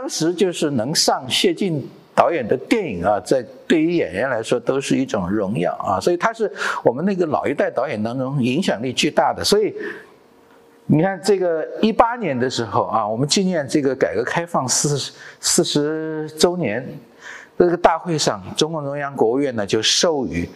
当时就是能上谢晋导演的电影啊，在对于演员来说都是一种荣耀啊，所以他是我们那个老一代导演当中影响力巨大的。所以你看，这个一八年的时候啊，我们纪念这个改革开放四十四十周年这个大会上，中共中央、国务院呢就授予。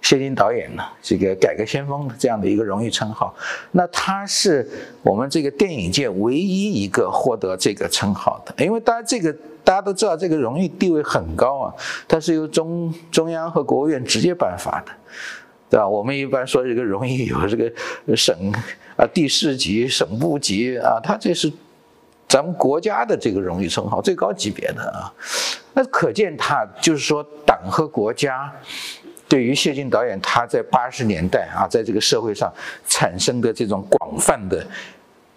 谢晋导演呢，这个改革先锋这样的一个荣誉称号，那他是我们这个电影界唯一一个获得这个称号的。因为当然这个大家都知道，这个荣誉地位很高啊，它是由中中央和国务院直接颁发的，对吧？我们一般说这个荣誉有这个省啊地市级、省部级啊，它这是咱们国家的这个荣誉称号，最高级别的啊。那可见他就是说党和国家。对于谢晋导演，他在八十年代啊，在这个社会上产生的这种广泛的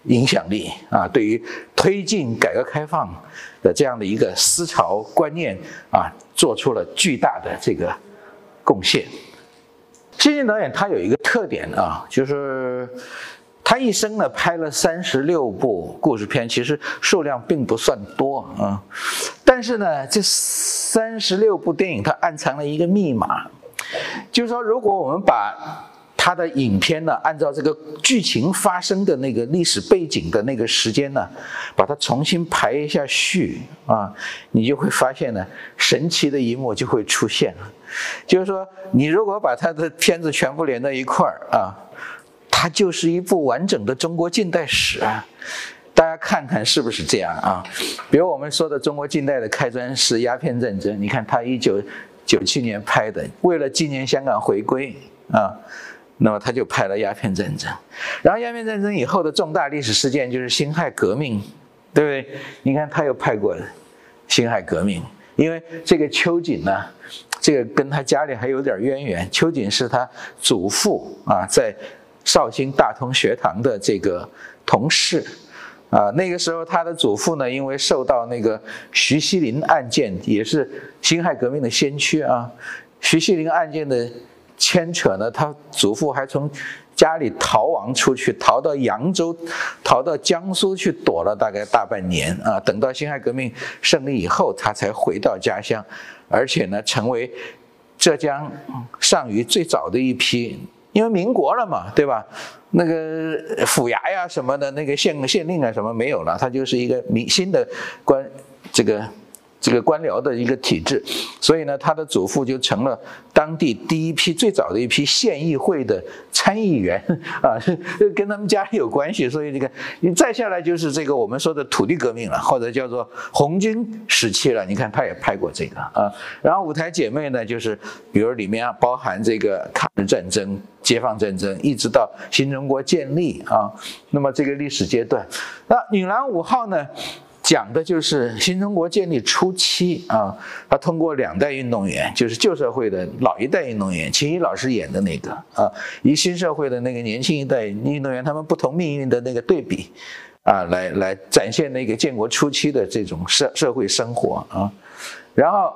影响力啊，对于推进改革开放的这样的一个思潮观念啊，做出了巨大的这个贡献。谢晋导演他有一个特点啊，就是他一生呢拍了三十六部故事片，其实数量并不算多啊，但是呢，这三十六部电影它暗藏了一个密码。就是说，如果我们把他的影片呢，按照这个剧情发生的那个历史背景的那个时间呢，把它重新排一下序啊，你就会发现呢，神奇的一幕就会出现了。就是说，你如果把他的片子全部连在一块儿啊，它就是一部完整的中国近代史啊。大家看看是不是这样啊？比如我们说的中国近代的开端是鸦片战争，你看他一九。九七年拍的，为了纪念香港回归啊，那么他就拍了鸦片战争。然后鸦片战争以后的重大历史事件就是辛亥革命，对不对？你看他又拍过辛亥革命，因为这个秋瑾呢，这个跟他家里还有点渊源。秋瑾是他祖父啊，在绍兴大同学堂的这个同事。啊，那个时候他的祖父呢，因为受到那个徐锡麟案件，也是辛亥革命的先驱啊。徐锡麟案件的牵扯呢，他祖父还从家里逃亡出去，逃到扬州，逃到江苏去躲了大概大半年啊。等到辛亥革命胜利以后，他才回到家乡，而且呢，成为浙江上虞最早的一批。因为民国了嘛，对吧？那个府衙呀什么的，那个县县令啊什么没有了，它就是一个民新的官这个。这个官僚的一个体制，所以呢，他的祖父就成了当地第一批最早的一批县议会的参议员啊，跟他们家里有关系。所以这个你再下来就是这个我们说的土地革命了，或者叫做红军时期了。你看他也拍过这个啊。然后舞台姐妹呢，就是比如里面啊包含这个抗日战争、解放战争，一直到新中国建立啊，那么这个历史阶段。那女篮五号呢？讲的就是新中国建立初期啊，他通过两代运动员，就是旧社会的老一代运动员，秦怡老师演的那个啊，与新社会的那个年轻一代运动员，他们不同命运的那个对比啊，来来展现那个建国初期的这种社社会生活啊。然后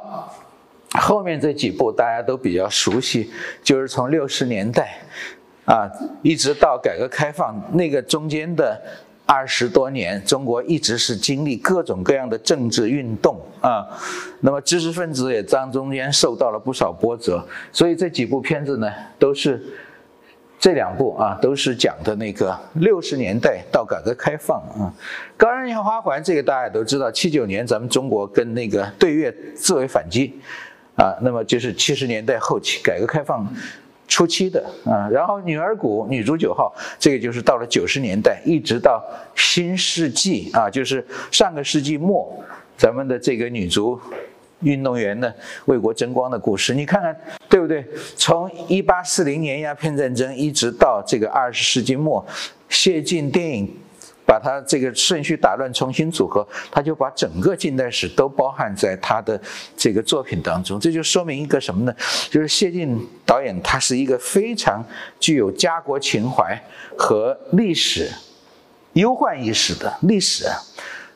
后面这几部大家都比较熟悉，就是从六十年代啊，一直到改革开放那个中间的。二十多年，中国一直是经历各种各样的政治运动啊，那么知识分子也当中间受到了不少波折，所以这几部片子呢，都是这两部啊，都是讲的那个六十年代到改革开放啊。高人年花环这个大家都知道，七九年咱们中国跟那个对越自卫反击啊，那么就是七十年代后期改革开放。初期的啊，然后女儿谷女主九号，这个就是到了九十年代，一直到新世纪啊，就是上个世纪末，咱们的这个女足运动员呢为国争光的故事，你看看对不对？从一八四零年鸦片战争一直到这个二十世纪末，谢晋电影。把它这个顺序打乱，重新组合，他就把整个近代史都包含在他的这个作品当中。这就说明一个什么呢？就是谢晋导演他是一个非常具有家国情怀和历史忧患意识的历史，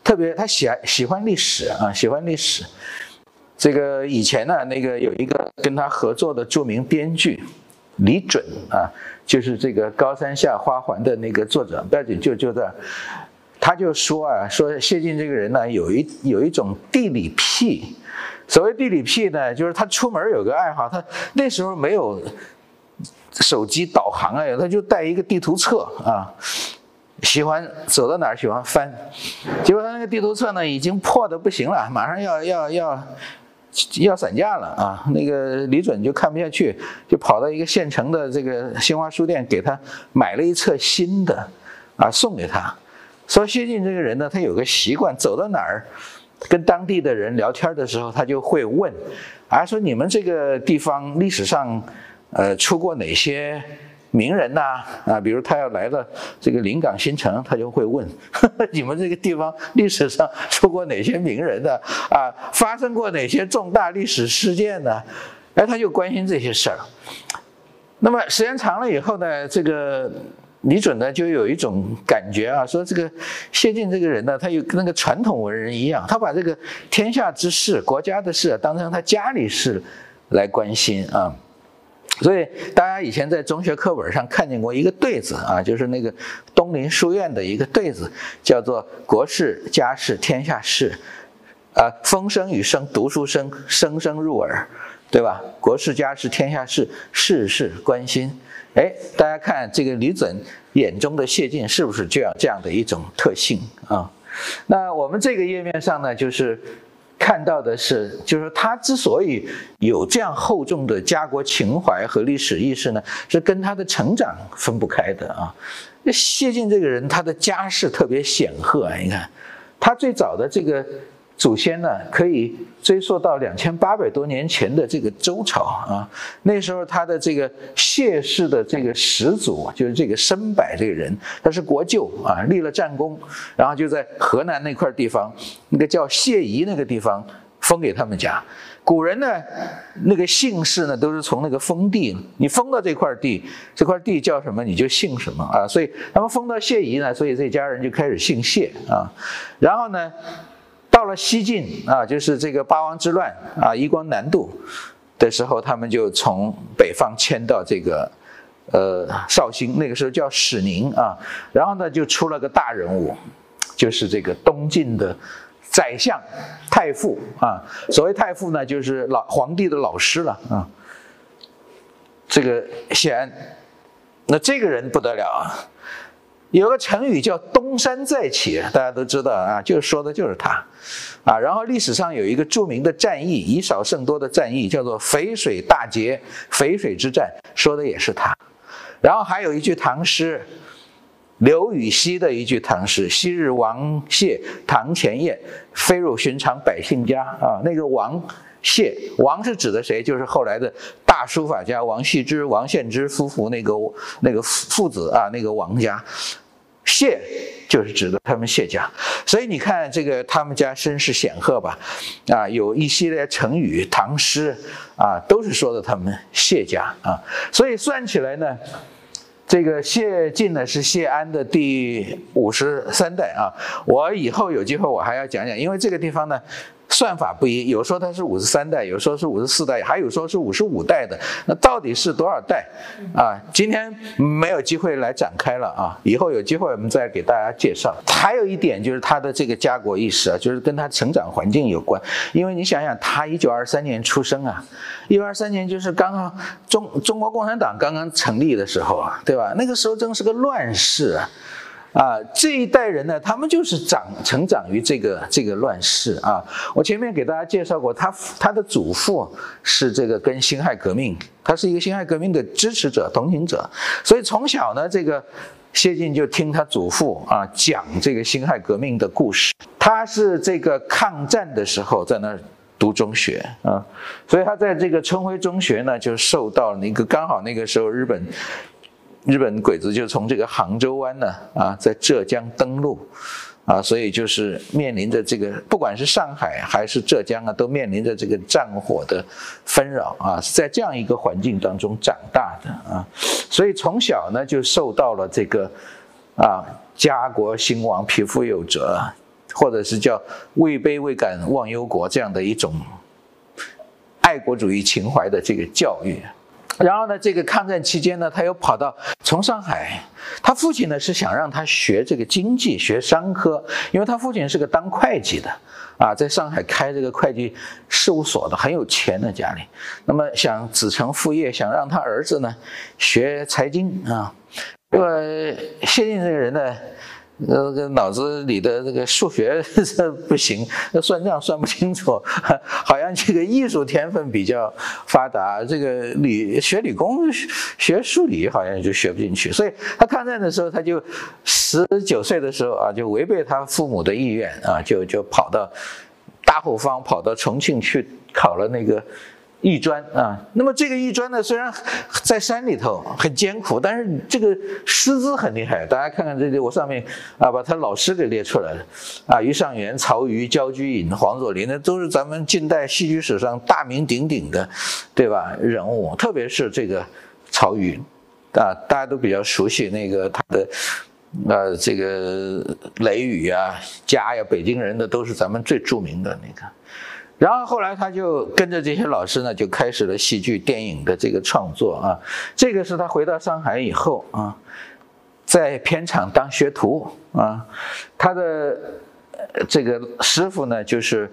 特别他喜爱喜欢历史啊，喜欢历史。这个以前呢，那个有一个跟他合作的著名编剧李准啊。就是这个高山下花环的那个作者，不要紧，就就这，他就说啊，说谢晋这个人呢，有一有一种地理癖。所谓地理癖呢，就是他出门有个爱好，他那时候没有手机导航啊，他就带一个地图册啊，喜欢走到哪儿喜欢翻。结果他那个地图册呢，已经破的不行了，马上要要要要散架了啊！那个李准就看不下去，就跑到一个县城的这个新华书店，给他买了一册新的啊，送给他。说谢晋这个人呢，他有个习惯，走到哪儿，跟当地的人聊天的时候，他就会问，啊，说你们这个地方历史上，呃，出过哪些名人呐？啊，比如他要来了这个临港新城，他就会问，你们这个地方历史上出过哪些名人呢？啊，发生过哪些重大历史事件呢？哎，他就关心这些事儿。那么时间长了以后呢，这个。李准呢，就有一种感觉啊，说这个谢晋这个人呢，他有跟那个传统文人一样，他把这个天下之事、国家的事当成他家里事来关心啊。所以大家以前在中学课本上看见过一个对子啊，就是那个东林书院的一个对子，叫做“国事家事天下事，啊，风声雨声读书声，声声入耳”，对吧？国事家事天下事，事事关心。哎，大家看这个李准眼中的谢晋是不是就要这样的一种特性啊？那我们这个页面上呢，就是看到的是，就是他之所以有这样厚重的家国情怀和历史意识呢，是跟他的成长分不开的啊。那谢晋这个人，他的家世特别显赫啊，你看他最早的这个。祖先呢，可以追溯到两千八百多年前的这个周朝啊。那时候他的这个谢氏的这个始祖就是这个申柏这个人，他是国舅啊，立了战功，然后就在河南那块地方，那个叫谢夷那个地方封给他们家。古人呢，那个姓氏呢，都是从那个封地，你封到这块地，这块地叫什么，你就姓什么啊。所以他们封到谢夷呢，所以这家人就开始姓谢啊。然后呢？到了西晋啊，就是这个八王之乱啊，衣冠南渡的时候，他们就从北方迁到这个呃绍兴，那个时候叫始宁啊。然后呢，就出了个大人物，就是这个东晋的宰相太傅啊。所谓太傅呢，就是老皇帝的老师了啊。这个显，那这个人不得了啊。有个成语叫“东山再起”，大家都知道啊，就说的就是他，啊，然后历史上有一个著名的战役，以少胜多的战役，叫做淝水大捷，淝水之战，说的也是他。然后还有一句唐诗，刘禹锡的一句唐诗：“昔日王谢堂前燕，飞入寻常百姓家。”啊，那个王谢，王是指的谁？就是后来的大书法家王羲之、王献之夫妇那个那个父子啊，那个王家。谢就是指的他们谢家，所以你看这个他们家身世显赫吧，啊，有一系列成语、唐诗啊，都是说的他们谢家啊，所以算起来呢，这个谢晋呢是谢安的第五十三代啊，我以后有机会我还要讲讲，因为这个地方呢。算法不一，有说它是五十三代，有说是五十四代，还有说是五十五代的。那到底是多少代啊？今天没有机会来展开了啊，以后有机会我们再给大家介绍。还有一点就是他的这个家国意识啊，就是跟他成长环境有关。因为你想想，他一九二三年出生啊，一九二三年就是刚刚中中国共产党刚刚成立的时候啊，对吧？那个时候正是个乱世啊。啊，这一代人呢，他们就是长成长于这个这个乱世啊。我前面给大家介绍过，他他的祖父是这个跟辛亥革命，他是一个辛亥革命的支持者、同情者，所以从小呢，这个谢晋就听他祖父啊讲这个辛亥革命的故事。他是这个抗战的时候在那读中学啊，所以他在这个春晖中学呢，就受到了一个刚好那个时候日本。日本鬼子就从这个杭州湾呢，啊，在浙江登陆，啊，所以就是面临着这个，不管是上海还是浙江啊，都面临着这个战火的纷扰啊，是在这样一个环境当中长大的啊，所以从小呢就受到了这个，啊，家国兴亡，匹夫有责，或者是叫位卑未敢忘忧国这样的一种爱国主义情怀的这个教育。然后呢，这个抗战期间呢，他又跑到从上海，他父亲呢是想让他学这个经济，学商科，因为他父亲是个当会计的，啊，在上海开这个会计事务所的，很有钱的家里。那么想子承父业，想让他儿子呢学财经啊。这个谢晋这个人呢。那个脑子里的这个数学 这不行，那算账算不清楚，好像这个艺术天分比较发达，这个理学理工学数理好像就学不进去，所以他抗战的时候，他就十九岁的时候啊，就违背他父母的意愿啊，就就跑到大后方，跑到重庆去考了那个。艺专啊，那么这个艺专呢，虽然在山里头很艰苦，但是这个师资很厉害。大家看看这里，我上面啊把他老师给列出来了啊，于尚元、曹禺、焦居隐、黄佐临，那都是咱们近代戏剧史上大名鼎鼎的，对吧？人物，特别是这个曹禺啊，大家都比较熟悉那个他的呃这个《雷雨》啊、家呀，北京人的都是咱们最著名的那个。然后后来他就跟着这些老师呢，就开始了戏剧、电影的这个创作啊。这个是他回到上海以后啊，在片场当学徒啊。他的这个师傅呢，就是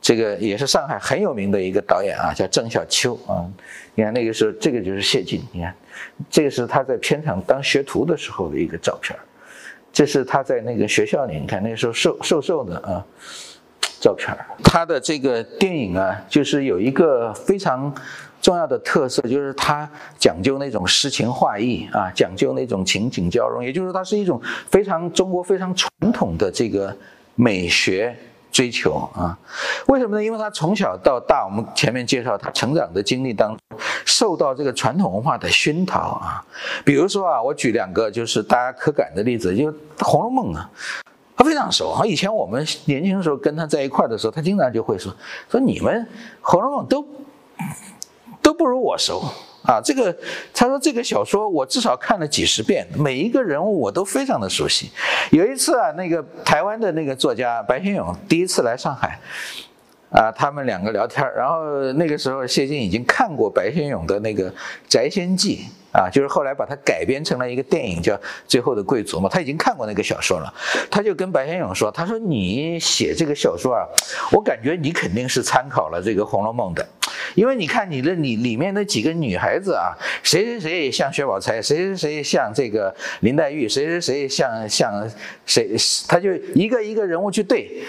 这个也是上海很有名的一个导演啊，叫郑小秋啊。你看那个时候，这个就是谢晋。你看，这个是他在片场当学徒的时候的一个照片这是他在那个学校里，你看那时候瘦瘦瘦的啊。照片儿，他的这个电影啊，就是有一个非常重要的特色，就是他讲究那种诗情画意啊，讲究那种情景交融，也就是说它是一种非常中国非常传统的这个美学追求啊。为什么呢？因为他从小到大，我们前面介绍他成长的经历当中，受到这个传统文化的熏陶啊。比如说啊，我举两个就是大家可感的例子，就《红楼梦》啊。非常熟啊！以前我们年轻的时候跟他在一块的时候，他经常就会说：“说你们《红楼梦》都都不如我熟啊！”这个他说这个小说我至少看了几十遍，每一个人物我都非常的熟悉。有一次啊，那个台湾的那个作家白先勇第一次来上海。啊，他们两个聊天然后那个时候谢晋已经看过白先勇的那个《宅仙记》啊，就是后来把它改编成了一个电影叫《最后的贵族》嘛，他已经看过那个小说了，他就跟白先勇说：“他说你写这个小说啊，我感觉你肯定是参考了这个《红楼梦》的，因为你看你的里里面那几个女孩子啊，谁谁谁像薛宝钗，谁谁谁像这个林黛玉，谁谁谁像像谁，他就一个一个人物去对。”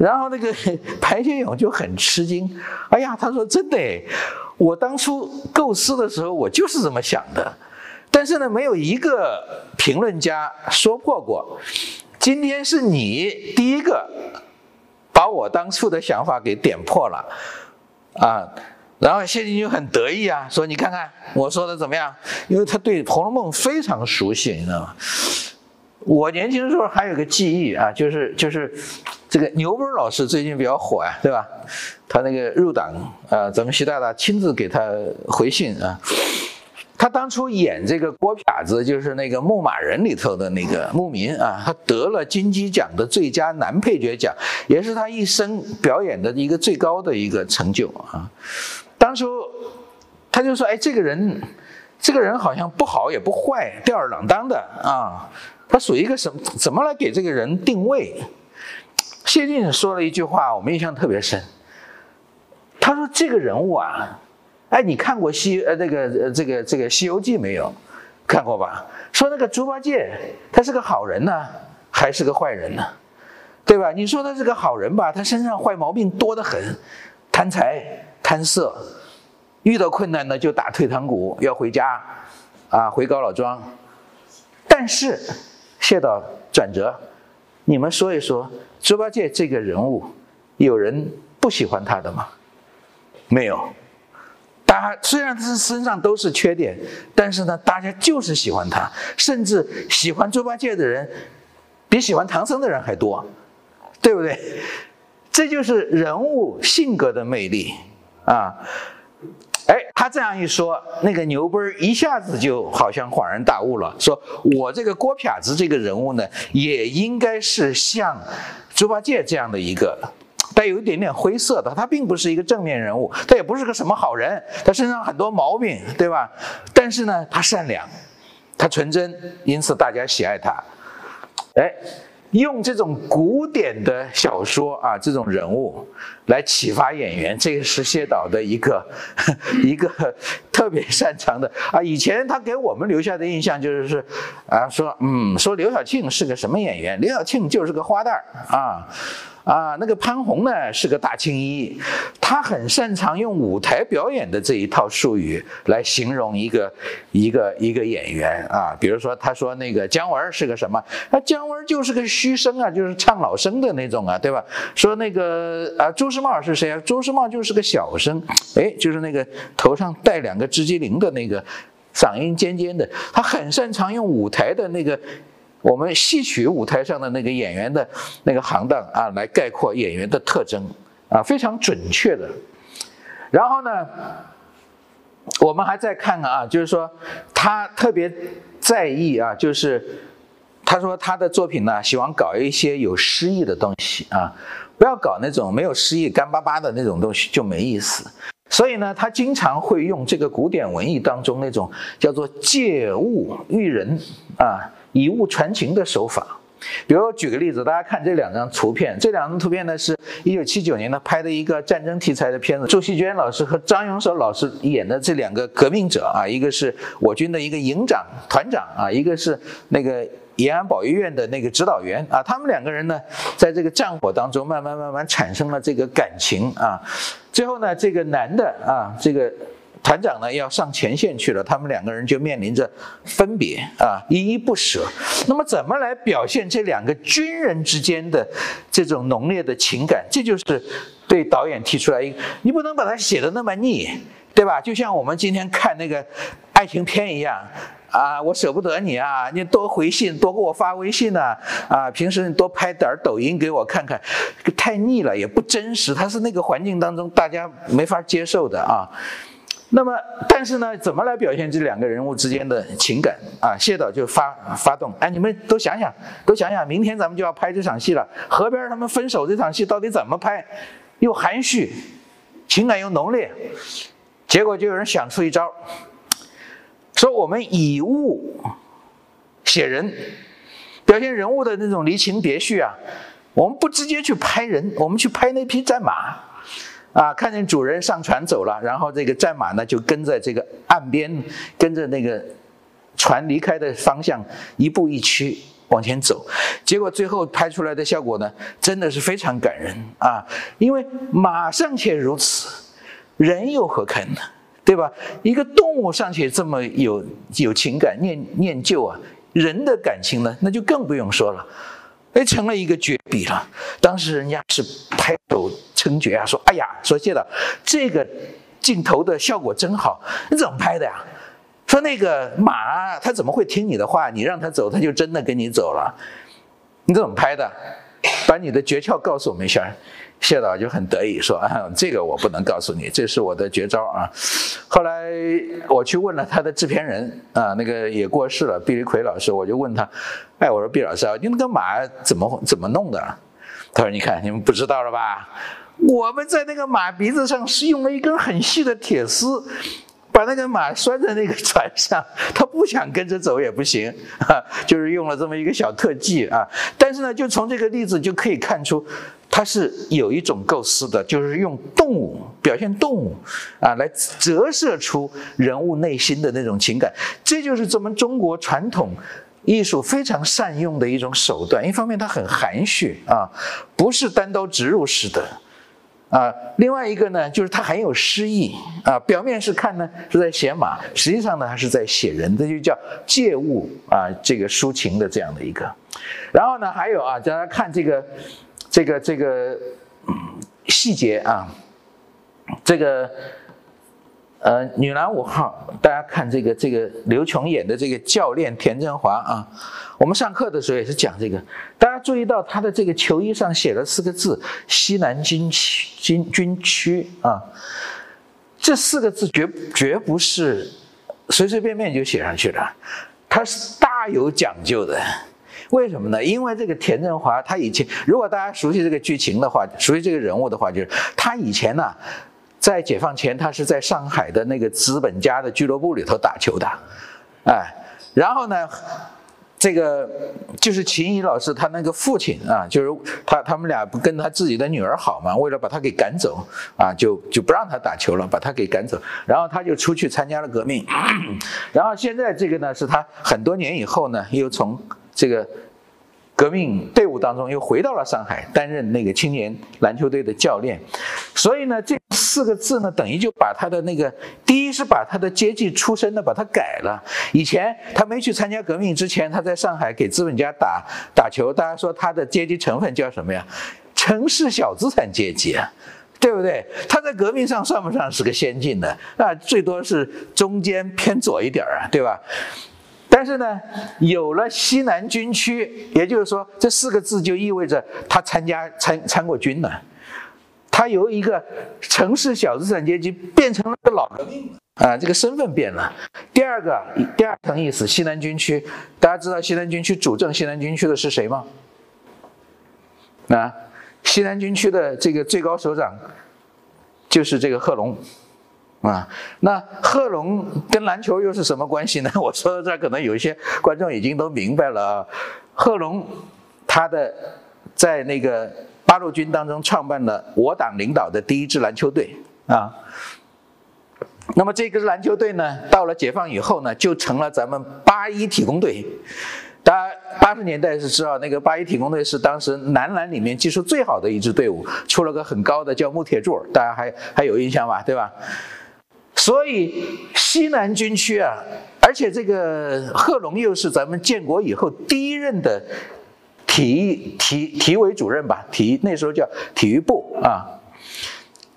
然后那个 白先勇就很吃惊，哎呀，他说真的，我当初构思的时候我就是这么想的，但是呢，没有一个评论家说破过，今天是你第一个把我当初的想法给点破了，啊，然后谢晋就很得意啊，说你看看我说的怎么样？因为他对《红楼梦》非常熟悉，你知道吗？我年轻的时候还有个记忆啊，就是就是。这个牛波老师最近比较火呀，对吧？他那个入党啊，咱们习大大亲自给他回信啊。他当初演这个郭撇子，就是那个《牧马人》里头的那个牧民啊，他得了金鸡奖的最佳男配角奖，也是他一生表演的一个最高的一个成就啊。当初他就说：“哎，这个人，这个人好像不好也不坏，吊儿郎当的啊。他属于一个什么怎么来给这个人定位？”谢晋说了一句话，我们印象特别深。他说：“这个人物啊，哎，你看过西呃那个呃这个这个《西游记》没有？看过吧？说那个猪八戒，他是个好人呢，还是个坏人呢？对吧？你说他是个好人吧，他身上坏毛病多得很，贪财贪色，遇到困难呢就打退堂鼓，要回家，啊，回高老庄。但是，谢导转折。”你们说一说，猪八戒这个人物，有人不喜欢他的吗？没有。大家虽然他身上都是缺点，但是呢，大家就是喜欢他，甚至喜欢猪八戒的人，比喜欢唐僧的人还多，对不对？这就是人物性格的魅力啊。哎，他这样一说，那个牛波儿一下子就好像恍然大悟了，说我这个郭撇子这个人物呢，也应该是像猪八戒这样的一个带有一点点灰色的，他并不是一个正面人物，他也不是个什么好人，他身上很多毛病，对吧？但是呢，他善良，他纯真，因此大家喜爱他。哎。用这种古典的小说啊，这种人物来启发演员，这个是谢导的一个 一个特别擅长的啊。以前他给我们留下的印象就是是啊，说嗯，说刘晓庆是个什么演员？刘晓庆就是个花旦啊。啊，那个潘虹呢是个大青衣，他很擅长用舞台表演的这一套术语来形容一个一个一个演员啊。比如说，他说那个姜文是个什么？那姜文就是个虚声啊，就是唱老生的那种啊，对吧？说那个啊，周世茂是谁啊？周世茂就是个小生，哎，就是那个头上戴两个织机灵的那个，嗓音尖尖的，他很擅长用舞台的那个。我们戏曲舞台上的那个演员的那个行当啊，来概括演员的特征啊，非常准确的。然后呢，我们还再看看啊，就是说他特别在意啊，就是他说他的作品呢，喜欢搞一些有诗意的东西啊，不要搞那种没有诗意、干巴巴的那种东西就没意思。所以呢，他经常会用这个古典文艺当中那种叫做借物喻人啊。以物传情的手法，比如举个例子，大家看这两张图片，这两张图片呢是一九七九年呢拍的一个战争题材的片子，周锡娟老师和张永守老师演的这两个革命者啊，一个是我军的一个营长团长啊，一个是那个延安保育院的那个指导员。啊，他们两个人呢在这个战火当中慢慢慢慢产生了这个感情啊，最后呢这个男的啊这个。团长呢要上前线去了，他们两个人就面临着分别啊，依依不舍。那么怎么来表现这两个军人之间的这种浓烈的情感？这就是对导演提出来一个，你不能把它写的那么腻，对吧？就像我们今天看那个爱情片一样啊，我舍不得你啊，你多回信，多给我发微信呐，啊，平时你多拍点抖音给我看看，太腻了，也不真实，它是那个环境当中大家没法接受的啊。那么，但是呢，怎么来表现这两个人物之间的情感啊？谢导就发发动，哎，你们都想想，都想想，明天咱们就要拍这场戏了。河边他们分手这场戏到底怎么拍？又含蓄，情感又浓烈。结果就有人想出一招，说我们以物写人，表现人物的那种离情别绪啊。我们不直接去拍人，我们去拍那匹战马。啊，看见主人上船走了，然后这个战马呢就跟在这个岸边，跟着那个船离开的方向一步一趋往前走。结果最后拍出来的效果呢，真的是非常感人啊！因为马尚且如此，人又何堪呢？对吧？一个动物尚且这么有有情感、念念旧啊，人的感情呢，那就更不用说了。哎，成了一个绝笔了。当时人家是拍手称绝啊，说：“哎呀，说谢导，这个镜头的效果真好，你怎么拍的呀？”说那个马，他怎么会听你的话？你让他走，他就真的跟你走了。你怎么拍的？把你的诀窍告诉我们一下。谢导就很得意说：“啊，这个我不能告诉你，这是我的绝招啊。”后来我去问了他的制片人啊，那个也过世了，毕立奎老师，我就问他：“哎，我说毕老师啊，你那个马怎么怎么弄的？”他说：“你看，你们不知道了吧？我们在那个马鼻子上是用了一根很细的铁丝。”把那个马拴在那个船上，他不想跟着走也不行啊，就是用了这么一个小特技啊。但是呢，就从这个例子就可以看出，它是有一种构思的，就是用动物表现动物啊，来折射出人物内心的那种情感。这就是咱们中国传统艺术非常善用的一种手段。一方面，它很含蓄啊，不是单刀直入式的。啊，另外一个呢，就是它很有诗意啊。表面是看呢是在写马，实际上呢还是在写人，这就叫借物啊，这个抒情的这样的一个。然后呢，还有啊，大家看这个这个这个细节啊，这个。呃，女篮五号，大家看这个这个刘琼演的这个教练田振华啊，我们上课的时候也是讲这个，大家注意到他的这个球衣上写了四个字“西南军区军军区”啊，这四个字绝绝不是随随便便就写上去的，它是大有讲究的。为什么呢？因为这个田振华他以前，如果大家熟悉这个剧情的话，熟悉这个人物的话，就是他以前呢，在解放前他是在上海的那个资本家的俱乐部里头打球的，哎，然后呢。这个就是秦怡老师他那个父亲啊，就是他他们俩不跟他自己的女儿好嘛，为了把他给赶走啊，就就不让他打球了，把他给赶走，然后他就出去参加了革命，然后现在这个呢是他很多年以后呢又从这个。革命队伍当中又回到了上海，担任那个青年篮球队的教练，所以呢，这四个字呢，等于就把他的那个第一是把他的阶级出身呢把它改了。以前他没去参加革命之前，他在上海给资本家打打球，大家说他的阶级成分叫什么呀？城市小资产阶级啊，对不对？他在革命上算不上是个先进的，那最多是中间偏左一点啊，对吧？但是呢，有了西南军区，也就是说，这四个字就意味着他参加参参过军了。他由一个城市小资产阶级变成了个老革命啊，这个身份变了。第二个，第二层意思，西南军区，大家知道西南军区主政西南军区的是谁吗？啊，西南军区的这个最高首长就是这个贺龙。啊，那贺龙跟篮球又是什么关系呢？我说到这儿，可能有一些观众已经都明白了啊。贺龙他的在那个八路军当中创办了我党领导的第一支篮球队啊。那么这个篮球队呢，到了解放以后呢，就成了咱们八一体工队。大家八十年代是知道那个八一体工队是当时男篮里面技术最好的一支队伍，出了个很高的叫穆铁柱，大家还还有印象吧？对吧？所以西南军区啊，而且这个贺龙又是咱们建国以后第一任的体育体体委主任吧？体育那时候叫体育部啊。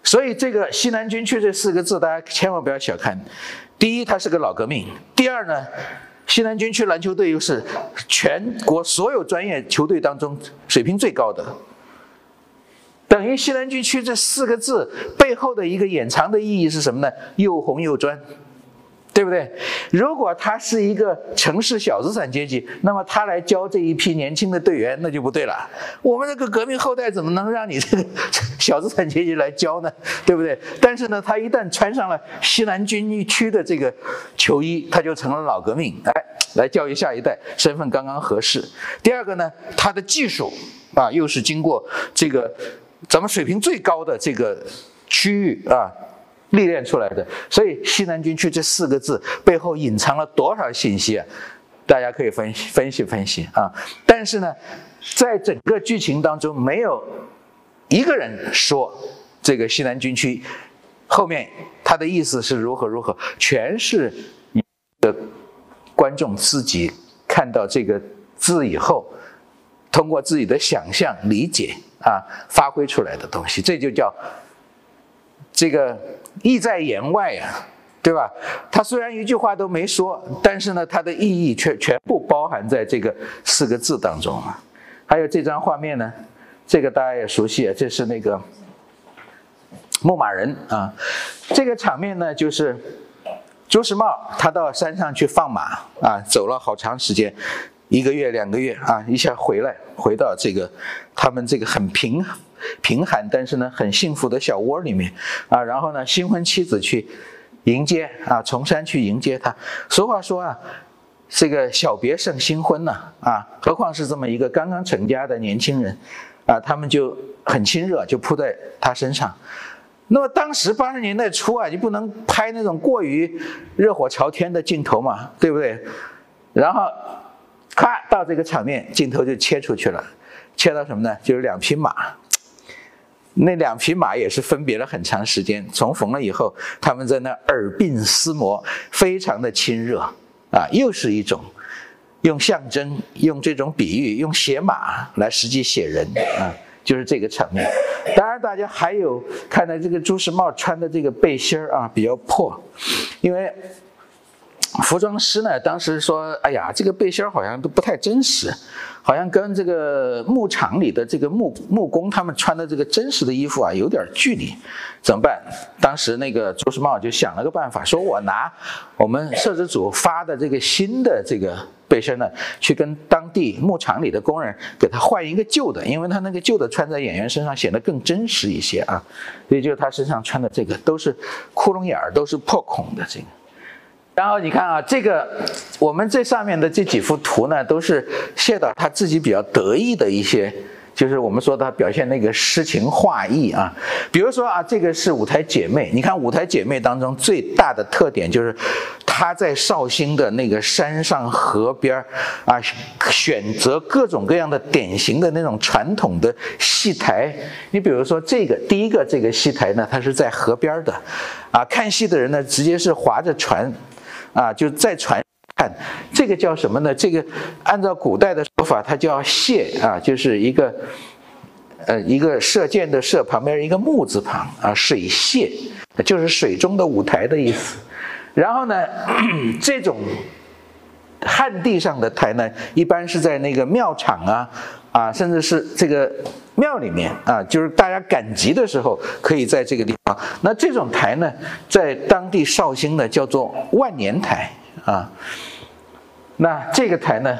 所以这个西南军区这四个字，大家千万不要小看。第一，它是个老革命；第二呢，西南军区篮球队又是全国所有专业球队当中水平最高的。等于西南军区这四个字背后的一个掩藏的意义是什么呢？又红又专，对不对？如果他是一个城市小资产阶级，那么他来教这一批年轻的队员，那就不对了。我们这个革命后代怎么能让你这个小资产阶级来教呢？对不对？但是呢，他一旦穿上了西南军区的这个球衣，他就成了老革命，哎，来教育下一代，身份刚刚合适。第二个呢，他的技术啊，又是经过这个。咱们水平最高的这个区域啊，历练出来的，所以西南军区这四个字背后隐藏了多少信息啊？大家可以分析分析分析啊。但是呢，在整个剧情当中，没有一个人说这个西南军区后面他的意思是如何如何，全是的观众自己看到这个字以后，通过自己的想象理解。啊，发挥出来的东西，这就叫这个意在言外呀，对吧？他虽然一句话都没说，但是呢，它的意义却全部包含在这个四个字当中啊。还有这张画面呢，这个大家也熟悉啊，这是那个牧马人啊。这个场面呢，就是朱时茂他到山上去放马啊，走了好长时间。一个月两个月啊，一下回来，回到这个他们这个很贫贫寒，但是呢很幸福的小窝里面啊，然后呢新婚妻子去迎接啊，从山去迎接他。俗话说啊，这个小别胜新婚呐啊，何况是这么一个刚刚成家的年轻人啊，他们就很亲热，就扑在他身上。那么当时八十年代初啊，你不能拍那种过于热火朝天的镜头嘛，对不对？然后。咔，到这个场面，镜头就切出去了，切到什么呢？就是两匹马，那两匹马也是分别了很长时间，重逢了以后，他们在那耳鬓厮磨，非常的亲热啊，又是一种用象征、用这种比喻、用写马来实际写人啊，就是这个场面。当然，大家还有看到这个朱时茂穿的这个背心儿啊，比较破，因为。服装师呢，当时说：“哎呀，这个背心儿好像都不太真实，好像跟这个牧场里的这个牧牧工他们穿的这个真实的衣服啊有点距离，怎么办？”当时那个朱时茂就想了个办法，说我拿我们摄制组发的这个新的这个。背心呢，去跟当地牧场里的工人给他换一个旧的，因为他那个旧的穿在演员身上显得更真实一些啊。所以就是他身上穿的这个都是窟窿眼儿，都是破孔的这个。然后你看啊，这个我们这上面的这几幅图呢，都是谢导他自己比较得意的一些。就是我们说他表现那个诗情画意啊，比如说啊，这个是舞台姐妹，你看舞台姐妹当中最大的特点就是，她在绍兴的那个山上河边啊，选择各种各样的典型的那种传统的戏台。你比如说这个第一个这个戏台呢，它是在河边的，啊，看戏的人呢直接是划着船，啊，就再传。看这个叫什么呢？这个按照古代的说法，它叫榭啊，就是一个呃一个射箭的射旁边一个木字旁啊，水榭就是水中的舞台的意思。然后呢，这种旱地上的台呢，一般是在那个庙场啊啊，甚至是这个庙里面啊，就是大家赶集的时候可以在这个地方。那这种台呢，在当地绍兴呢叫做万年台。啊，那这个台呢，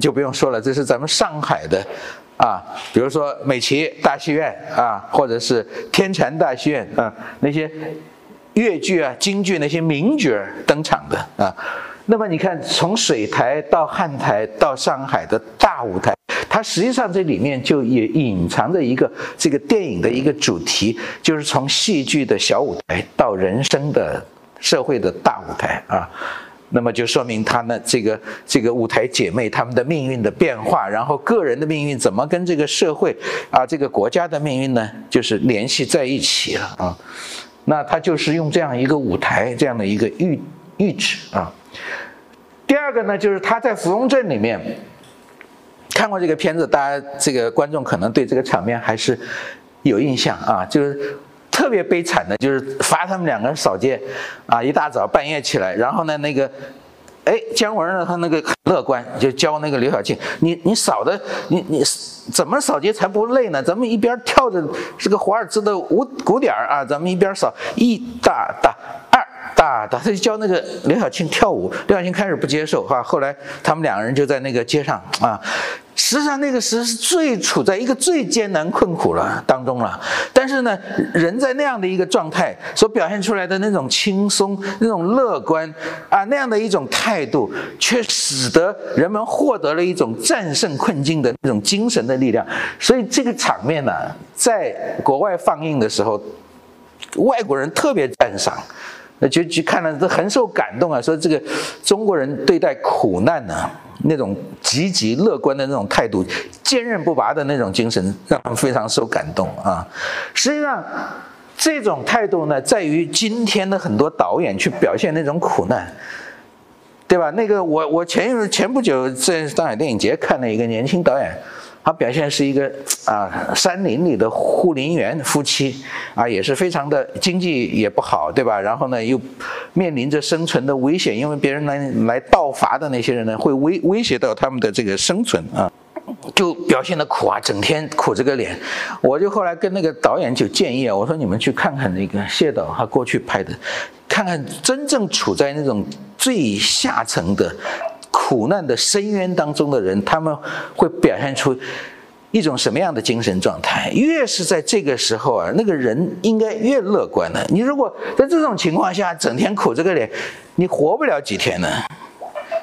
就不用说了，这是咱们上海的啊，比如说美琪大戏院啊，或者是天蟾大戏院啊，那些粤剧啊、京剧那些名角登场的啊。那么你看，从水台到汉台到上海的大舞台，它实际上这里面就也隐藏着一个这个电影的一个主题，就是从戏剧的小舞台到人生的。社会的大舞台啊，那么就说明他呢这个这个舞台姐妹他们的命运的变化，然后个人的命运怎么跟这个社会啊这个国家的命运呢，就是联系在一起了啊。那他就是用这样一个舞台这样的一个喻喻指啊。第二个呢，就是他在芙蓉镇里面看过这个片子，大家这个观众可能对这个场面还是有印象啊，就是。特别悲惨的就是罚他们两个人扫街，啊，一大早半夜起来，然后呢，那个，哎，姜文呢，他那个很乐观，就教那个刘晓庆，你你扫的，你你怎么扫街才不累呢？咱们一边跳着这个华尔兹的舞鼓点啊，咱们一边扫，一大大大大，他就教那个刘晓庆跳舞，刘晓庆开始不接受哈，后来他们两个人就在那个街上啊。实际上，那个时是最处在一个最艰难困苦了当中了。但是呢，人在那样的一个状态所表现出来的那种轻松、那种乐观啊，那样的一种态度，却使得人们获得了一种战胜困境的那种精神的力量。所以这个场面呢，在国外放映的时候，外国人特别赞赏。那就就看了都很受感动啊，说这个中国人对待苦难呢，那种积极乐观的那种态度，坚韧不拔的那种精神，让他们非常受感动啊。实际上，这种态度呢，在于今天的很多导演去表现那种苦难，对吧？那个我我前前不久在上海电影节看了一个年轻导演。他表现是一个啊，山林里的护林员夫妻啊，也是非常的经济也不好，对吧？然后呢，又面临着生存的危险，因为别人来来盗伐的那些人呢，会威威胁到他们的这个生存啊，就表现的苦啊，整天苦着个脸。我就后来跟那个导演就建议啊，我说你们去看看那个谢导他过去拍的，看看真正处在那种最下层的。苦难的深渊当中的人，他们会表现出一种什么样的精神状态？越是在这个时候啊，那个人应该越乐观的。你如果在这种情况下整天苦着个脸，你活不了几天呢，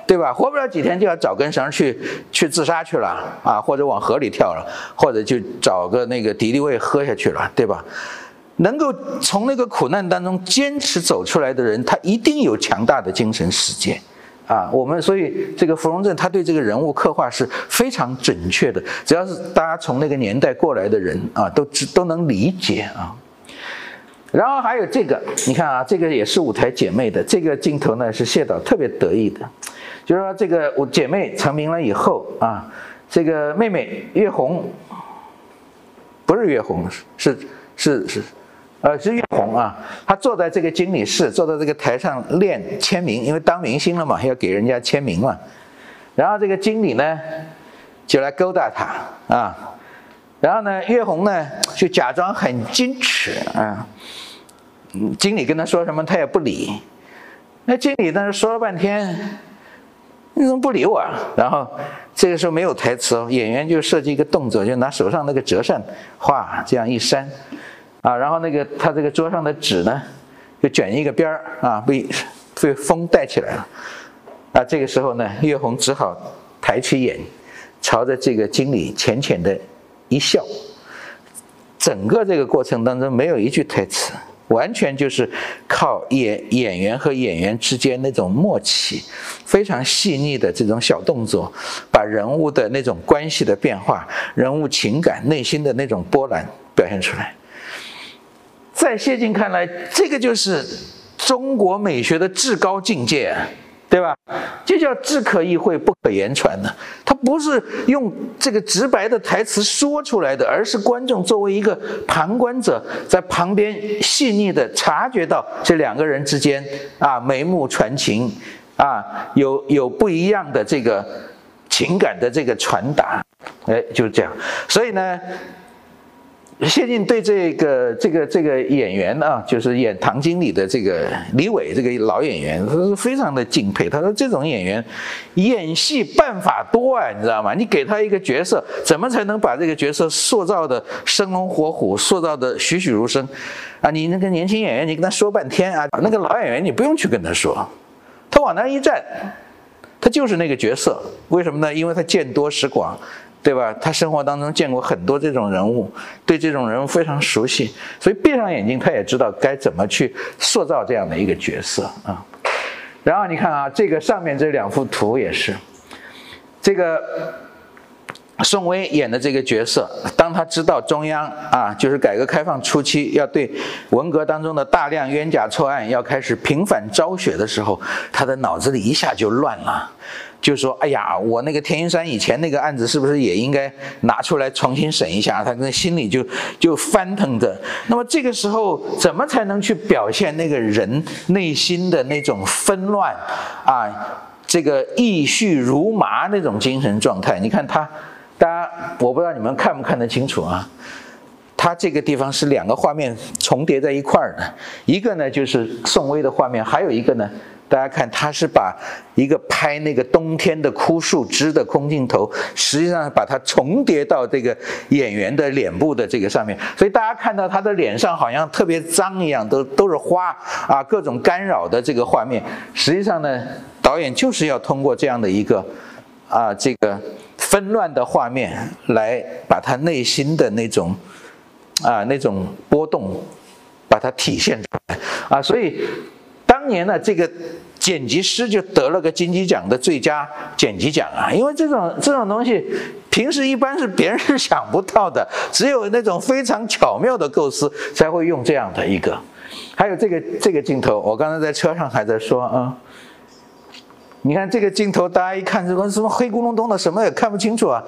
对吧？活不了几天就要找根绳去去自杀去了啊，或者往河里跳了，或者就找个那个敌敌畏喝下去了，对吧？能够从那个苦难当中坚持走出来的人，他一定有强大的精神世界。啊，我们所以这个芙蓉镇他对这个人物刻画是非常准确的，只要是大家从那个年代过来的人啊，都知都能理解啊。然后还有这个，你看啊，这个也是舞台姐妹的这个镜头呢，是谢导特别得意的，就是说这个我姐妹成名了以后啊，这个妹妹月红，不是月红，是是是。呃，是岳红啊，他坐在这个经理室，坐在这个台上练签名，因为当明星了嘛，要给人家签名嘛。然后这个经理呢，就来勾搭他啊。然后呢，岳红呢就假装很矜持啊。经理跟他说什么，他也不理。那经理在那说了半天，你怎么不理我？啊？然后这个时候没有台词，演员就设计一个动作，就拿手上那个折扇，哗这样一扇，啊，然后那个他这个桌上的纸呢，就卷一个边儿啊，被被风带起来了，啊，这个时候呢，岳红只好抬起眼，朝着这个经理浅浅的一笑，整个这个过程当中没有一句台词。完全就是靠演演员和演员之间那种默契，非常细腻的这种小动作，把人物的那种关系的变化、人物情感、内心的那种波澜表现出来。在谢晋看来，这个就是中国美学的至高境界。对吧？这叫只可意会不可言传呢。他不是用这个直白的台词说出来的，而是观众作为一个旁观者，在旁边细腻的察觉到这两个人之间啊眉目传情啊有有不一样的这个情感的这个传达，哎，就是这样。所以呢。谢晋对这个这个这个演员啊，就是演唐经理的这个李伟这个老演员，他是非常的敬佩。他说这种演员演戏办法多啊，你知道吗？你给他一个角色，怎么才能把这个角色塑造的生龙活虎，塑造的栩栩如生啊？你那个年轻演员，你跟他说半天啊，那个老演员你不用去跟他说，他往那一站，他就是那个角色。为什么呢？因为他见多识广。对吧？他生活当中见过很多这种人物，对这种人物非常熟悉，所以闭上眼睛，他也知道该怎么去塑造这样的一个角色啊。然后你看啊，这个上面这两幅图也是，这个宋威演的这个角色，当他知道中央啊，就是改革开放初期要对文革当中的大量冤假错案要开始平反昭雪的时候，他的脑子里一下就乱了。就说：“哎呀，我那个田云山以前那个案子是不是也应该拿出来重新审一下？”他那心里就就翻腾着。那么这个时候，怎么才能去表现那个人内心的那种纷乱啊？这个意绪如麻那种精神状态？你看他，大家我不知道你们看不看得清楚啊？他这个地方是两个画面重叠在一块儿的，一个呢就是宋薇的画面，还有一个呢。大家看，他是把一个拍那个冬天的枯树枝的空镜头，实际上把它重叠到这个演员的脸部的这个上面，所以大家看到他的脸上好像特别脏一样，都都是花啊，各种干扰的这个画面。实际上呢，导演就是要通过这样的一个啊这个纷乱的画面，来把他内心的那种啊那种波动，把它体现出来啊，所以。当年呢，这个剪辑师就得了个金鸡奖的最佳剪辑奖啊，因为这种这种东西，平时一般是别人是想不到的，只有那种非常巧妙的构思才会用这样的一个。还有这个这个镜头，我刚才在车上还在说啊，你看这个镜头，大家一看这个什么黑咕隆咚的，什么也看不清楚啊。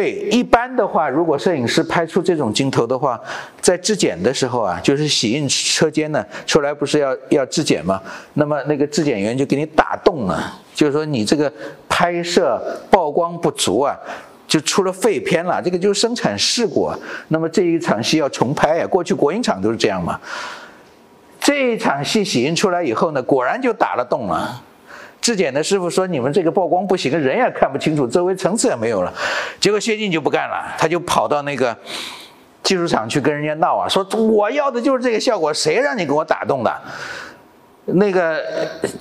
对，一般的话，如果摄影师拍出这种镜头的话，在质检的时候啊，就是洗印车间呢出来不是要要质检吗？那么那个质检员就给你打洞了，就是说你这个拍摄曝光不足啊，就出了废片了，这个就是生产事故。那么这一场戏要重拍呀，过去国营厂都是这样嘛。这一场戏洗印出来以后呢，果然就打了洞了。质检的师傅说：“你们这个曝光不行，人也看不清楚，周围层次也没有了。”结果谢晋就不干了，他就跑到那个技术厂去跟人家闹啊，说：“我要的就是这个效果，谁让你给我打洞的？”那个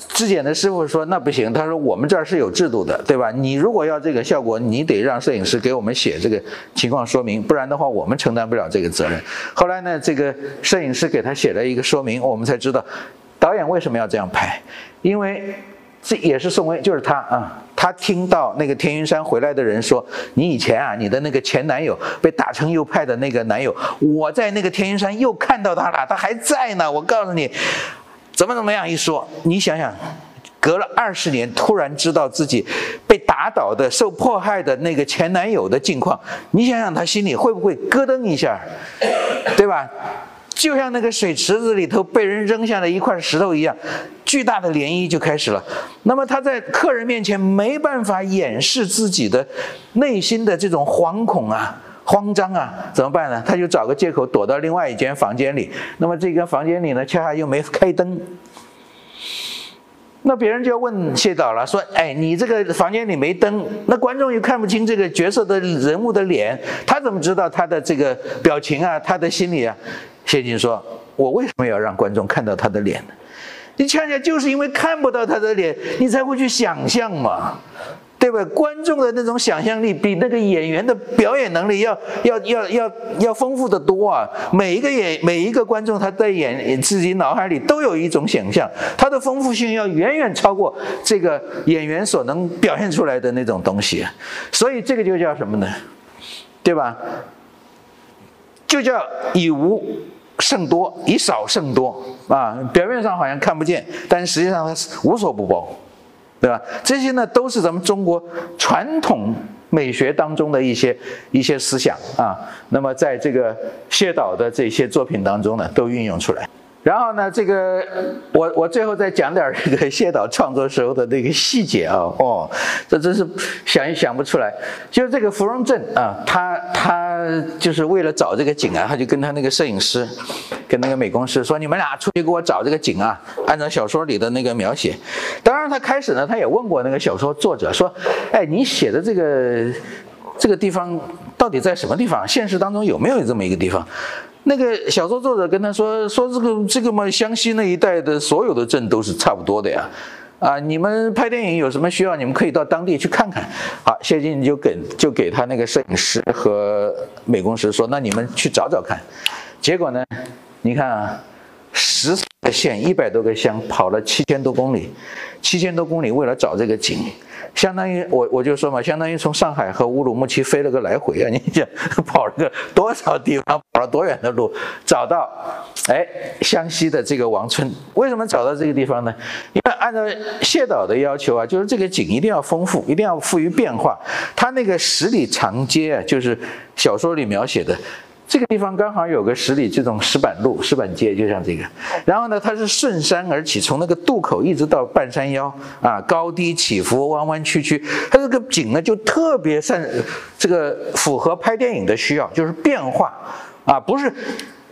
质检的师傅说：“那不行，他说我们这儿是有制度的，对吧？你如果要这个效果，你得让摄影师给我们写这个情况说明，不然的话我们承担不了这个责任。”后来呢，这个摄影师给他写了一个说明，我们才知道导演为什么要这样拍，因为。这也是宋威，就是他啊。他听到那个天云山回来的人说：“你以前啊，你的那个前男友被打成右派的那个男友，我在那个天云山又看到他了，他还在呢。我告诉你，怎么怎么样一说，你想想，隔了二十年，突然知道自己被打倒的、受迫害的那个前男友的境况，你想想他心里会不会咯噔一下，对吧？”就像那个水池子里头被人扔下的一块石头一样，巨大的涟漪就开始了。那么他在客人面前没办法掩饰自己的内心的这种惶恐啊、慌张啊，怎么办呢？他就找个借口躲到另外一间房间里。那么这间房间里呢，恰恰又没开灯。那别人就要问谢导了，说：“哎，你这个房间里没灯，那观众又看不清这个角色的人物的脸，他怎么知道他的这个表情啊，他的心理啊？”谢晋说：“我为什么要让观众看到他的脸呢？你恰恰就是因为看不到他的脸，你才会去想象嘛。”对吧？观众的那种想象力比那个演员的表演能力要要要要要丰富的多啊！每一个演每一个观众他在演自己脑海里都有一种想象，他的丰富性要远远超过这个演员所能表现出来的那种东西，所以这个就叫什么呢？对吧？就叫以无胜多，以少胜多啊！表面上好像看不见，但实际上它是无所不包。对吧？这些呢，都是咱们中国传统美学当中的一些一些思想啊。那么，在这个谢导的这些作品当中呢，都运用出来。然后呢，这个我我最后再讲点这个谢导创作时候的那个细节啊，哦，这真是想也想不出来。就是这个芙蓉镇啊，他他就是为了找这个景啊，他就跟他那个摄影师，跟那个美工师说：“你们俩出去给我找这个景啊，按照小说里的那个描写。”当然，他开始呢，他也问过那个小说作者说：“哎，你写的这个这个地方到底在什么地方？现实当中有没有这么一个地方？”那个小说作者跟他说：“说这个这个嘛，湘西那一带的所有的镇都是差不多的呀，啊，你们拍电影有什么需要，你们可以到当地去看看。”好，谢晋就给就给他那个摄影师和美工师说：“那你们去找找看。”结果呢，你看啊，十个县一百多个乡，跑了七千多公里，七千多公里为了找这个景。相当于我我就说嘛，相当于从上海和乌鲁木齐飞了个来回啊！你想跑了个多少地方，跑了多远的路，找到，哎，湘西的这个王村，为什么找到这个地方呢？因为按照谢导的要求啊，就是这个景一定要丰富，一定要富于变化。他那个十里长街啊，就是小说里描写的。这个地方刚好有个十里这种石板路、石板街，就像这个。然后呢，它是顺山而起，从那个渡口一直到半山腰啊，高低起伏、弯弯曲曲。它这个景呢，就特别善这个符合拍电影的需要，就是变化啊，不是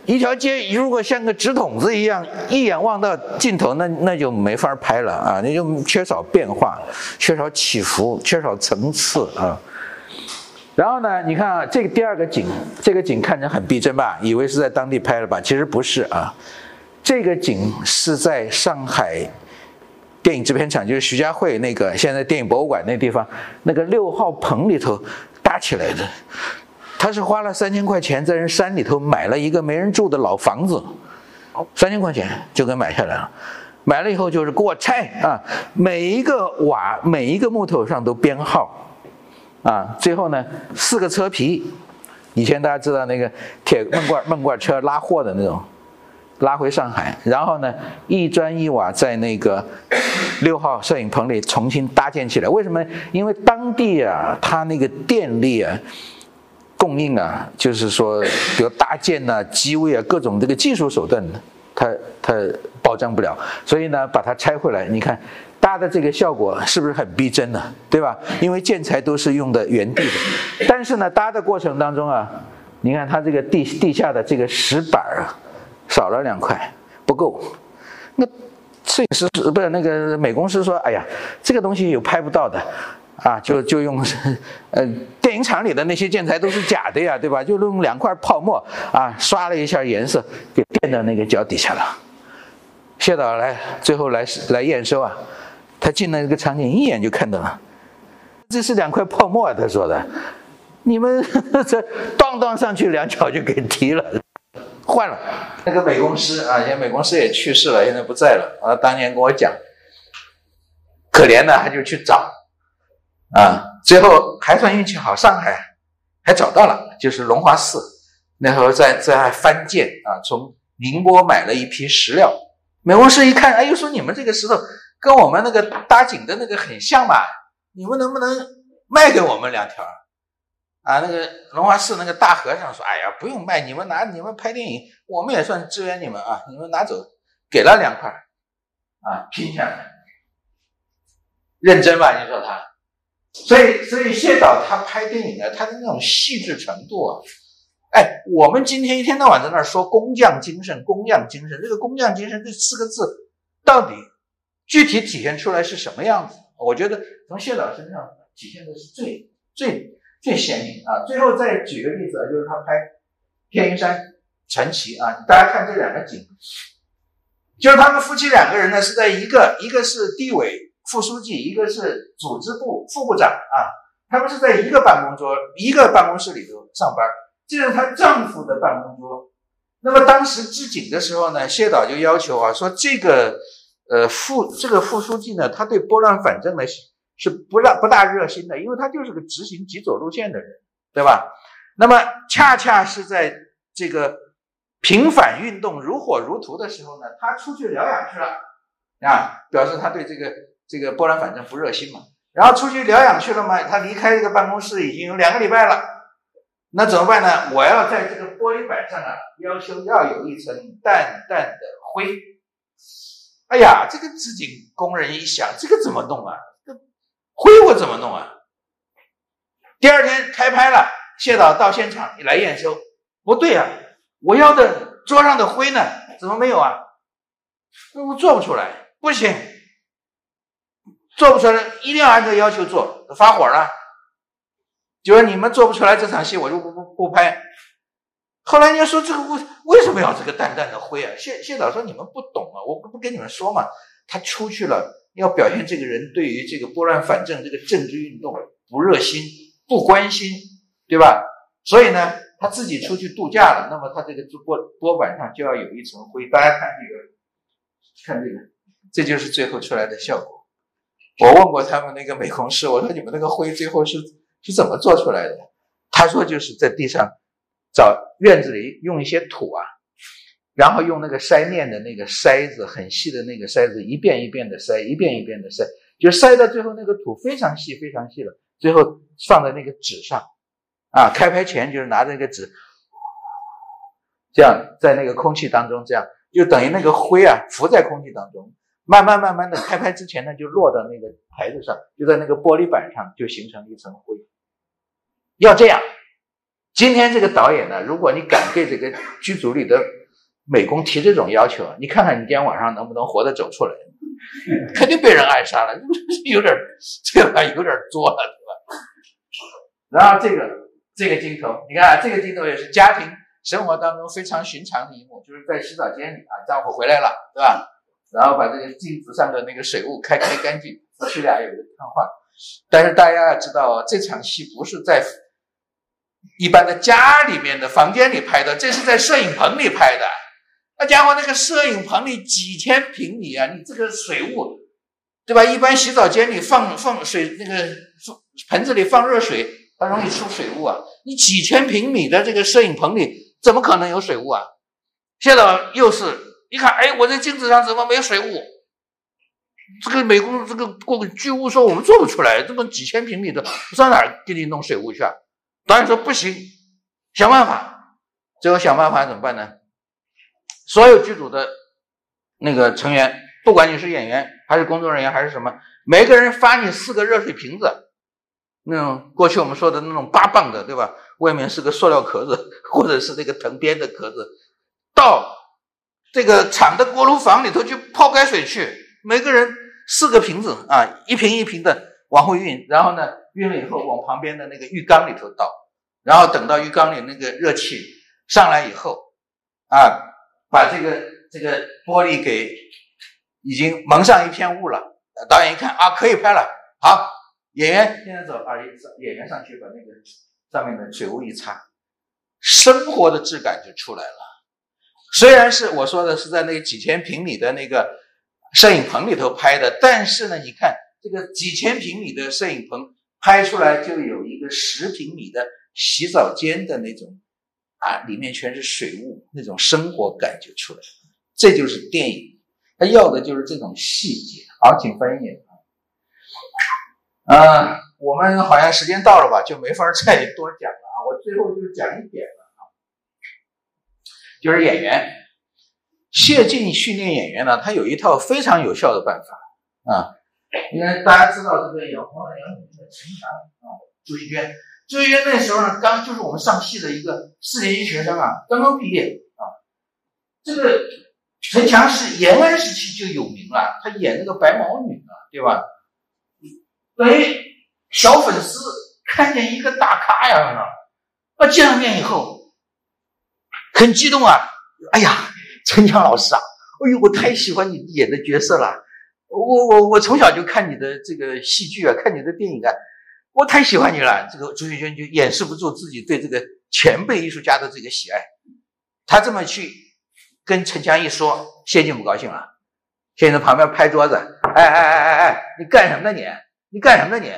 一条街如果像个直筒子一样，一眼望到尽头，那那就没法拍了啊，那就缺少变化，缺少起伏，缺少层次啊。然后呢？你看啊，这个第二个景，这个景看着很逼真吧？以为是在当地拍的吧？其实不是啊，这个景是在上海电影制片厂，就是徐家汇那个现在电影博物馆那地方那个六号棚里头搭起来的。他是花了三千块钱在人山里头买了一个没人住的老房子，三千块钱就给买下来了。买了以后就是给我拆啊，每一个瓦、每一个木头上都编号。啊，最后呢，四个车皮，以前大家知道那个铁闷罐闷罐车拉货的那种，拉回上海，然后呢，一砖一瓦在那个六号摄影棚里重新搭建起来。为什么？因为当地啊，它那个电力啊，供应啊，就是说，比如搭建呐、机位啊，各种这个技术手段，它它保障不了，所以呢，把它拆回来，你看。搭的这个效果是不是很逼真呢？对吧？因为建材都是用的原地的，但是呢，搭的过程当中啊，你看它这个地地下的这个石板啊，少了两块，不够。那摄影师不是那个美工师说：“哎呀，这个东西有拍不到的啊，就就用呃电影厂里的那些建材都是假的呀，对吧？就用两块泡沫啊，刷了一下颜色，给垫到那个脚底下了。”谢导来最后来来验收啊。他进了这个场景，一眼就看到了，这是两块泡沫。他说的，你们 这当当上去，两脚就给踢了，换了那个美工师啊，现在美工师也去世了，现在不在了。啊，当年跟我讲，可怜的，他就去找，啊，最后还算运气好，上海还找到了，就是龙华寺，那时候在在翻建啊，从宁波买了一批石料，美工师一看，哎又，说你们这个石头。跟我们那个搭景的那个很像嘛，你们能不能卖给我们两条？啊，那个龙华寺那个大和尚说：“哎呀，不用卖，你们拿，你们拍电影，我们也算支援你们啊，你们拿走。”给了两块，啊，拼下来，认真吧？你说他，所以，所以谢导他拍电影呢，他的那种细致程度啊，哎，我们今天一天到晚在那说工匠精神，工匠精神，这个工匠精神这四个字到底？具体体现出来是什么样子？我觉得从谢导身上体现的是最最最鲜明啊。最后再举个例子啊，就是他拍《天云山传奇》啊，大家看这两个景，就是他们夫妻两个人呢是在一个一个是地委副书记，一个是组织部副部长啊，他们是在一个办公桌一个办公室里头上班，这是她丈夫的办公桌。那么当时置景的时候呢，谢导就要求啊，说这个。呃，副这个副书记呢，他对拨乱反正呢是不让不大热心的，因为他就是个执行极左路线的人，对吧？那么恰恰是在这个平反运动如火如荼的时候呢，他出去疗养去了啊，表示他对这个这个拨乱反正不热心嘛。然后出去疗养去了嘛，他离开这个办公室已经有两个礼拜了，那怎么办呢？我要在这个玻璃板上啊，要求要有一层淡淡的灰。哎呀，这个织锦工人一想，这个怎么弄啊？这灰我怎么弄啊？第二天开拍了，谢导到现场来验收，不对啊，我要的桌上的灰呢？怎么没有啊？我做不出来，不行，做不出来，一定要按照要求做，发火了，就说你们做不出来这场戏，我就不不不拍。后来人家说这个为为什么要这个淡淡的灰啊？谢谢导说你们不懂啊，我不跟你们说嘛。他出去了，要表现这个人对于这个拨乱反正这个政治运动不热心、不关心，对吧？所以呢，他自己出去度假了。那么他这个桌桌板上就要有一层灰。大家看这个，看这个，这就是最后出来的效果。我问过他们那个美工师，我说你们那个灰最后是是怎么做出来的？他说就是在地上。找院子里用一些土啊，然后用那个筛面的那个筛子，很细的那个筛子，一遍一遍的筛，一遍一遍的筛，就筛到最后那个土非常细非常细了，最后放在那个纸上，啊，开拍前就是拿着那个纸，这样在那个空气当中，这样就等于那个灰啊浮在空气当中，慢慢慢慢的开拍之前呢，就落到那个台子上，就在那个玻璃板上，就形成了一层灰，要这样。今天这个导演呢，如果你敢对这个剧组里的美工提这种要求，你看看你今天晚上能不能活着走出来？肯定被人暗杀了，有点这个有点作了，对吧？然后这个这个镜头，你看这个镜头也是家庭生活当中非常寻常的一幕，就是在洗澡间里啊，丈夫回来了，对吧？然后把这个镜子上的那个水雾开开干净，夫妻俩有个谈话。但是大家要知道，这场戏不是在。一般的家里面的房间里拍的，这是在摄影棚里拍的。那家伙，那个摄影棚里几千平米啊，你这个水雾，对吧？一般洗澡间里放放水，那个盆子里放热水，它容易出水雾啊。你几千平米的这个摄影棚里，怎么可能有水雾啊？现在又是一看，哎，我这镜子上怎么没有水雾？这个美工这个过剧务说我们做不出来，这么几千平米的，上哪儿给你弄水雾去啊？导演说不行，想办法。最后想办法怎么办呢？所有剧组的那个成员，不管你是演员还是工作人员还是什么，每个人发你四个热水瓶子，那种过去我们说的那种八磅的，对吧？外面是个塑料壳子，或者是那个藤编的壳子，到这个厂的锅炉房里头去泡开水去，每个人四个瓶子啊，一瓶一瓶的往后运，然后呢？运了以后，往旁边的那个浴缸里头倒，然后等到浴缸里那个热气上来以后，啊，把这个这个玻璃给已经蒙上一片雾了。导演一看啊，可以拍了。好，演员现在走啊，演员上去把那个上面的水雾一擦，生活的质感就出来了。虽然是我说的是在那个几千平米的那个摄影棚里头拍的，但是呢，你看这个几千平米的摄影棚。拍出来就有一个十平米的洗澡间的那种啊，里面全是水雾，那种生活感就出来。这就是电影，他要的就是这种细节。好，请翻译啊，我们好像时间到了吧，就没法再多讲了啊。我最后就讲一点了啊，就是演员谢晋训练演员呢，他有一套非常有效的办法啊。因为大家知道这个演黄杨杨的陈强啊，朱锡娟，朱锡娟那时候呢，刚就是我们上戏的一个四年级学生啊，刚刚毕业啊。这个陈强是延安时期就有名了，他演那个白毛女啊，对吧？哎，小粉丝看见一个大咖呀，啊，见了面以后很激动啊，哎呀，陈强老师啊，哎呦，我太喜欢你演的角色了，我我我从小就看你的这个戏剧啊，看你的电影啊，我太喜欢你了。这个朱学娟就掩饰不住自己对这个前辈艺术家的这个喜爱，他这么去跟陈强一说，谢晋不高兴了，谢晋在旁边拍桌子，哎哎哎哎哎，你干什么呢你？你干什么呢你？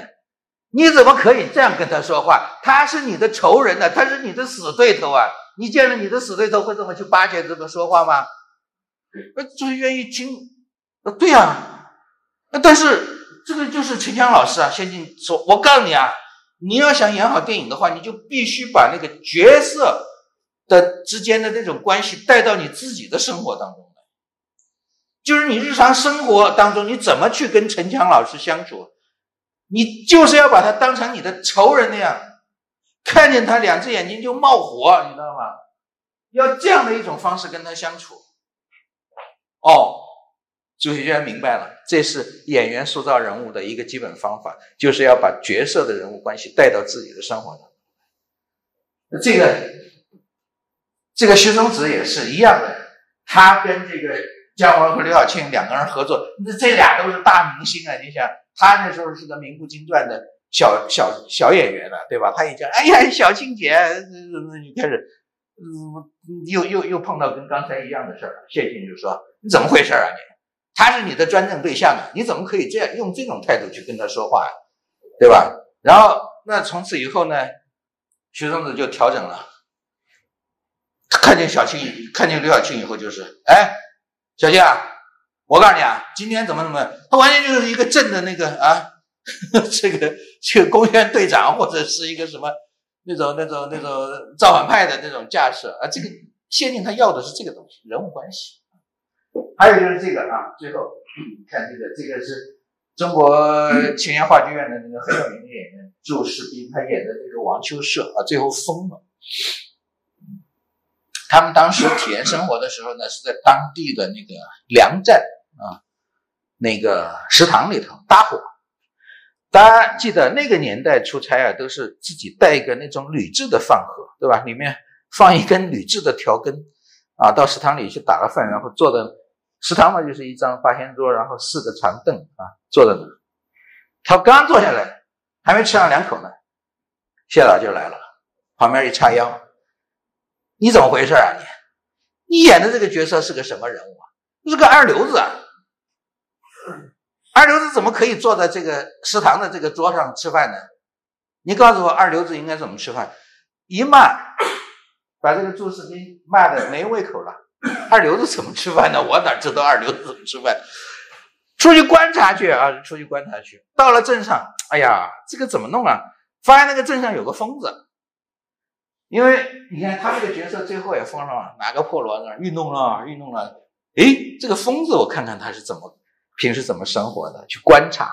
你怎么可以这样跟他说话？他是你的仇人呢，他是你的死对头啊！你见了你的死对头会这么去巴结、这么说话吗？朱学愿意听，对呀，那但是这个就是陈强老师啊，先进说，我告诉你啊，你要想演好电影的话，你就必须把那个角色的之间的那种关系带到你自己的生活当中来，就是你日常生活当中你怎么去跟陈强老师相处。你就是要把他当成你的仇人那样，看见他两只眼睛就冒火，你知道吗？要这样的一种方式跟他相处。哦，朱学娟明白了，这是演员塑造人物的一个基本方法，就是要把角色的人物关系带到自己的生活当中。这个，这个徐松子也是一样的，他跟这个姜文和刘晓庆两个人合作，那这俩都是大明星啊，你想。他那时候是个名不经传的小小小演员了，对吧？他一讲，哎呀，小庆姐，那就开始，嗯，又又又碰到跟刚才一样的事儿。谢晋就说：“你怎么回事啊？你，他是你的专政对象，你怎么可以这样用这种态度去跟他说话，对吧？”然后，那从此以后呢，徐松子就调整了。看见小青，看见刘晓庆以后，就是，哎，小庆啊。我告诉你啊，今天怎么怎么，他完全就是一个镇的那个啊，这个这个公园队长或者是一个什么那种那种那种造反派的那种架势啊。这个谢晋他要的是这个东西，人物关系。还有就是这个啊，最后看这个，这个是中国青年话剧院的那个很有名的演员祝世斌，他演的这个王秋社啊，最后疯了。他们当时体验生活的时候呢，是在当地的那个粮站。啊，那个食堂里头搭伙，大家记得那个年代出差啊，都是自己带一个那种铝制的饭盒，对吧？里面放一根铝制的条根，啊，到食堂里去打个饭，然后坐在食堂嘛，就是一张八仙桌，然后四个长凳啊，坐在那。他刚坐下来，还没吃上两口呢，谢老就来了，旁边一叉腰，你怎么回事啊你？你演的这个角色是个什么人物啊？是个二流子啊！二流子怎么可以坐在这个食堂的这个桌上吃饭呢？你告诉我，二流子应该怎么吃饭？一骂，把这个朱士斌骂的没胃口了。二流子怎么吃饭呢？我哪知道二流子怎么吃饭？出去观察去啊！出去观察去。到了镇上，哎呀，这个怎么弄啊？发现那个镇上有个疯子，因为你看他这个角色最后也疯了，拿个破锣子运动了，运动了。哎，这个疯子，我看看他是怎么。平时怎么生活的？去观察，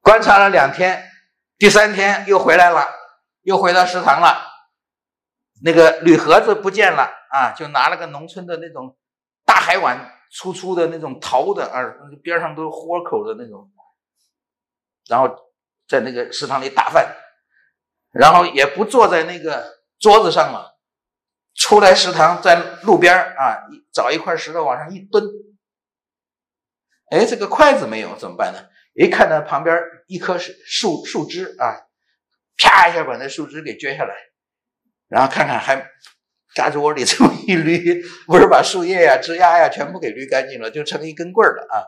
观察了两天，第三天又回来了，又回到食堂了。那个铝盒子不见了啊，就拿了个农村的那种大海碗，粗粗的那种陶的啊，边上都是豁口的那种，然后在那个食堂里打饭，然后也不坐在那个桌子上了，出来食堂在路边啊，找一块石头往上一蹲。哎，这个筷子没有怎么办呢？一看到旁边一棵树树枝啊，啪一下把那树枝给撅下来，然后看看还胳肢窝里 这么一捋，不是把树叶呀、枝丫呀全部给捋干净了，就成一根棍儿了啊。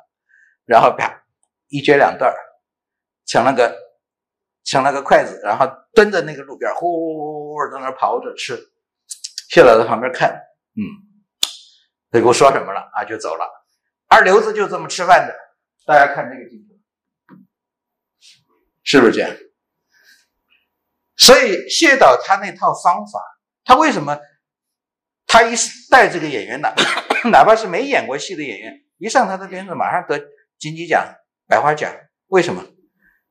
然后啪一撅两段儿，抢了个抢了个筷子，然后蹲在那个路边，呼呼呼在那刨着吃。谢老在旁边看，嗯，他给我说什么了啊？就走了。二流子就这么吃饭的，大家看这个镜头，是不是这样？所以谢导他那套方法，他为什么他一，带这个演员的，哪怕是没演过戏的演员，一上他的片子马上得金鸡奖、百花奖，为什么？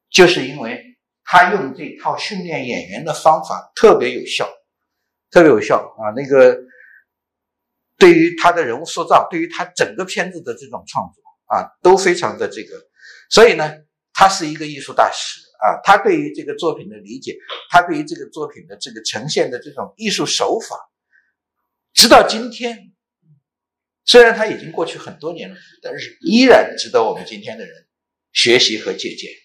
就是因为他用这套训练演员的方法特别有效。特别有效啊，那个对于他的人物塑造，对于他整个片子的这种创作啊，都非常的这个。所以呢，他是一个艺术大师啊，他对于这个作品的理解，他对于这个作品的这个呈现的这种艺术手法。直到今天虽然它已经过去很多年了但是依然值得我们今天的人学习和借鉴。